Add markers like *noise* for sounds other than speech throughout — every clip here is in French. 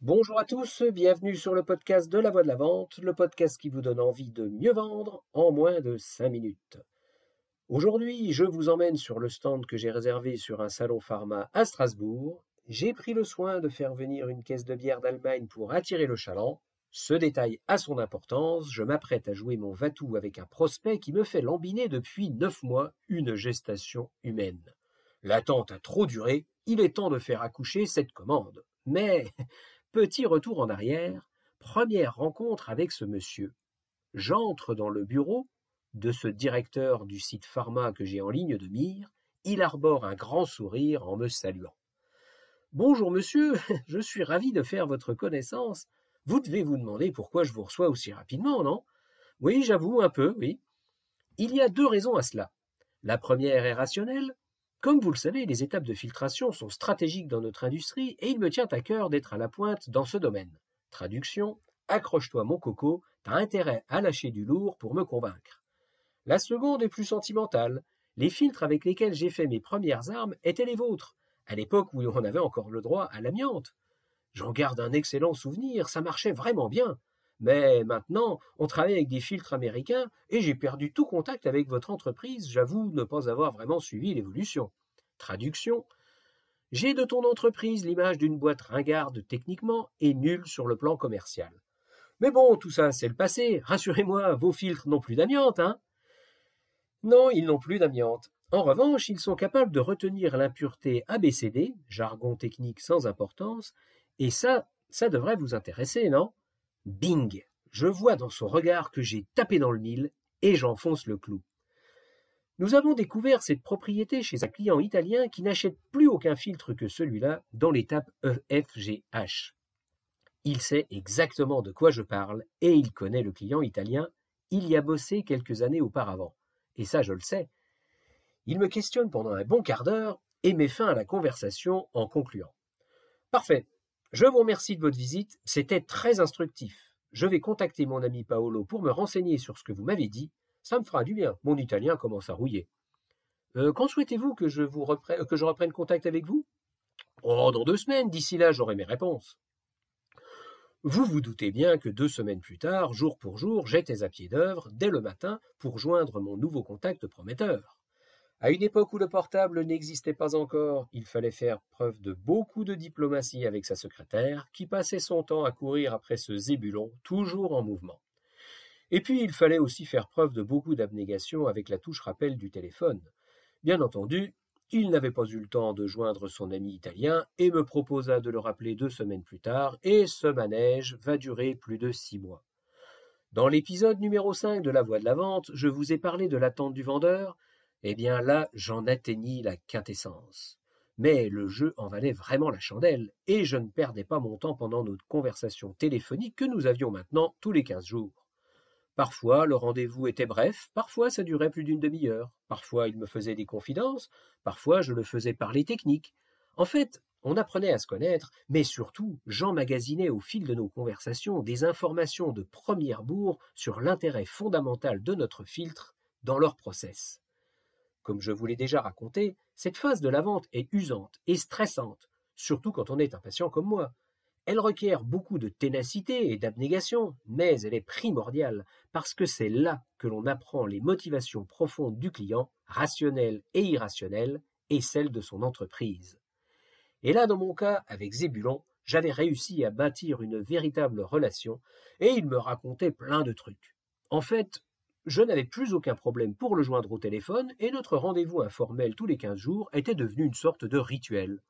Bonjour à tous, bienvenue sur le podcast de la voix de la vente, le podcast qui vous donne envie de mieux vendre en moins de 5 minutes. Aujourd'hui, je vous emmène sur le stand que j'ai réservé sur un salon pharma à Strasbourg. J'ai pris le soin de faire venir une caisse de bière d'Allemagne pour attirer le chaland. Ce détail a son importance, je m'apprête à jouer mon vatou avec un prospect qui me fait lambiner depuis 9 mois une gestation humaine. L'attente a trop duré, il est temps de faire accoucher cette commande. Mais *laughs* Petit retour en arrière, première rencontre avec ce monsieur. J'entre dans le bureau de ce directeur du site pharma que j'ai en ligne de mire. Il arbore un grand sourire en me saluant. Bonjour monsieur, *laughs* je suis ravi de faire votre connaissance. Vous devez vous demander pourquoi je vous reçois aussi rapidement, non? Oui, j'avoue un peu, oui. Il y a deux raisons à cela. La première est rationnelle, comme vous le savez, les étapes de filtration sont stratégiques dans notre industrie et il me tient à cœur d'être à la pointe dans ce domaine. Traduction Accroche-toi mon coco, t'as intérêt à lâcher du lourd pour me convaincre. La seconde est plus sentimentale. Les filtres avec lesquels j'ai fait mes premières armes étaient les vôtres, à l'époque où on avait encore le droit à l'amiante. J'en garde un excellent souvenir, ça marchait vraiment bien. Mais maintenant, on travaille avec des filtres américains et j'ai perdu tout contact avec votre entreprise, j'avoue ne pas avoir vraiment suivi l'évolution. Traduction J'ai de ton entreprise l'image d'une boîte ringarde techniquement et nulle sur le plan commercial. Mais bon, tout ça, c'est le passé. Rassurez-moi, vos filtres n'ont plus d'amiante, hein Non, ils n'ont plus d'amiante. En revanche, ils sont capables de retenir l'impureté ABCD, jargon technique sans importance, et ça, ça devrait vous intéresser, non? Bing Je vois dans son regard que j'ai tapé dans le mille et j'enfonce le clou. Nous avons découvert cette propriété chez un client italien qui n'achète plus aucun filtre que celui-là dans l'étape EFGH. Il sait exactement de quoi je parle et il connaît le client italien. Il y a bossé quelques années auparavant. Et ça, je le sais. Il me questionne pendant un bon quart d'heure et met fin à la conversation en concluant. Parfait. Je vous remercie de votre visite, c'était très instructif. Je vais contacter mon ami Paolo pour me renseigner sur ce que vous m'avez dit. Ça me fera du bien. Mon italien commence à rouiller. Euh, quand souhaitez-vous que je reprenne, que je reprenne contact avec vous? Oh, dans deux semaines. D'ici là, j'aurai mes réponses. Vous vous doutez bien que deux semaines plus tard, jour pour jour, j'étais à pied d'œuvre dès le matin pour joindre mon nouveau contact prometteur. À une époque où le portable n'existait pas encore, il fallait faire preuve de beaucoup de diplomatie avec sa secrétaire, qui passait son temps à courir après ce zébulon, toujours en mouvement. Et puis il fallait aussi faire preuve de beaucoup d'abnégation avec la touche rappel du téléphone. Bien entendu, il n'avait pas eu le temps de joindre son ami italien et me proposa de le rappeler deux semaines plus tard, et ce manège va durer plus de six mois. Dans l'épisode numéro 5 de La Voix de la Vente, je vous ai parlé de l'attente du vendeur, eh bien là, j'en atteignis la quintessence. Mais le jeu en valait vraiment la chandelle, et je ne perdais pas mon temps pendant notre conversation téléphonique que nous avions maintenant tous les quinze jours. Parfois, le rendez-vous était bref, parfois ça durait plus d'une demi-heure, parfois il me faisait des confidences, parfois je le faisais parler technique. En fait, on apprenait à se connaître, mais surtout, j'emmagasinais au fil de nos conversations des informations de première bourre sur l'intérêt fondamental de notre filtre dans leur process. Comme je vous l'ai déjà raconté, cette phase de la vente est usante et stressante, surtout quand on est un patient comme moi. Elle requiert beaucoup de ténacité et d'abnégation, mais elle est primordiale parce que c'est là que l'on apprend les motivations profondes du client, rationnelles et irrationnelles, et celles de son entreprise. Et là, dans mon cas, avec Zébulon, j'avais réussi à bâtir une véritable relation, et il me racontait plein de trucs. En fait, je n'avais plus aucun problème pour le joindre au téléphone et notre rendez-vous informel tous les quinze jours était devenu une sorte de rituel.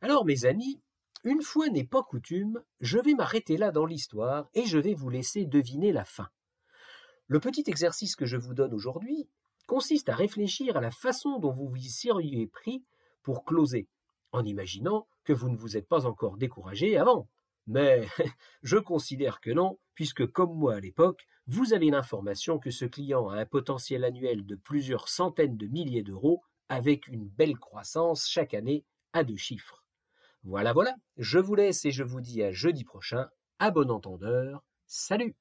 Alors, mes amis, une fois n'est pas coutume, je vais m'arrêter là dans l'histoire et je vais vous laisser deviner la fin. Le petit exercice que je vous donne aujourd'hui consiste à réfléchir à la façon dont vous vous y seriez pris pour closer, en imaginant que vous ne vous êtes pas encore découragé avant. Mais *laughs* je considère que non, puisque comme moi à l'époque, vous avez l'information que ce client a un potentiel annuel de plusieurs centaines de milliers d'euros avec une belle croissance chaque année à deux chiffres. Voilà, voilà, je vous laisse et je vous dis à jeudi prochain. À bon entendeur, salut